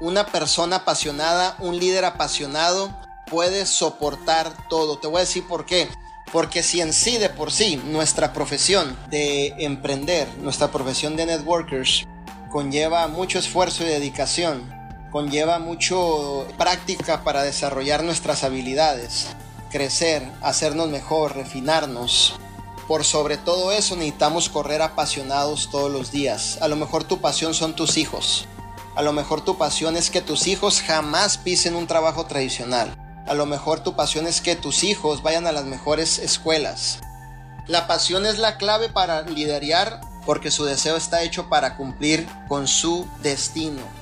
Una persona apasionada, un líder apasionado puede soportar todo. Te voy a decir por qué. Porque si en sí de por sí nuestra profesión de emprender, nuestra profesión de networkers, conlleva mucho esfuerzo y dedicación, conlleva mucho práctica para desarrollar nuestras habilidades, crecer, hacernos mejor, refinarnos. Por sobre todo eso necesitamos correr apasionados todos los días. A lo mejor tu pasión son tus hijos. A lo mejor tu pasión es que tus hijos jamás pisen un trabajo tradicional. A lo mejor tu pasión es que tus hijos vayan a las mejores escuelas. La pasión es la clave para liderar porque su deseo está hecho para cumplir con su destino.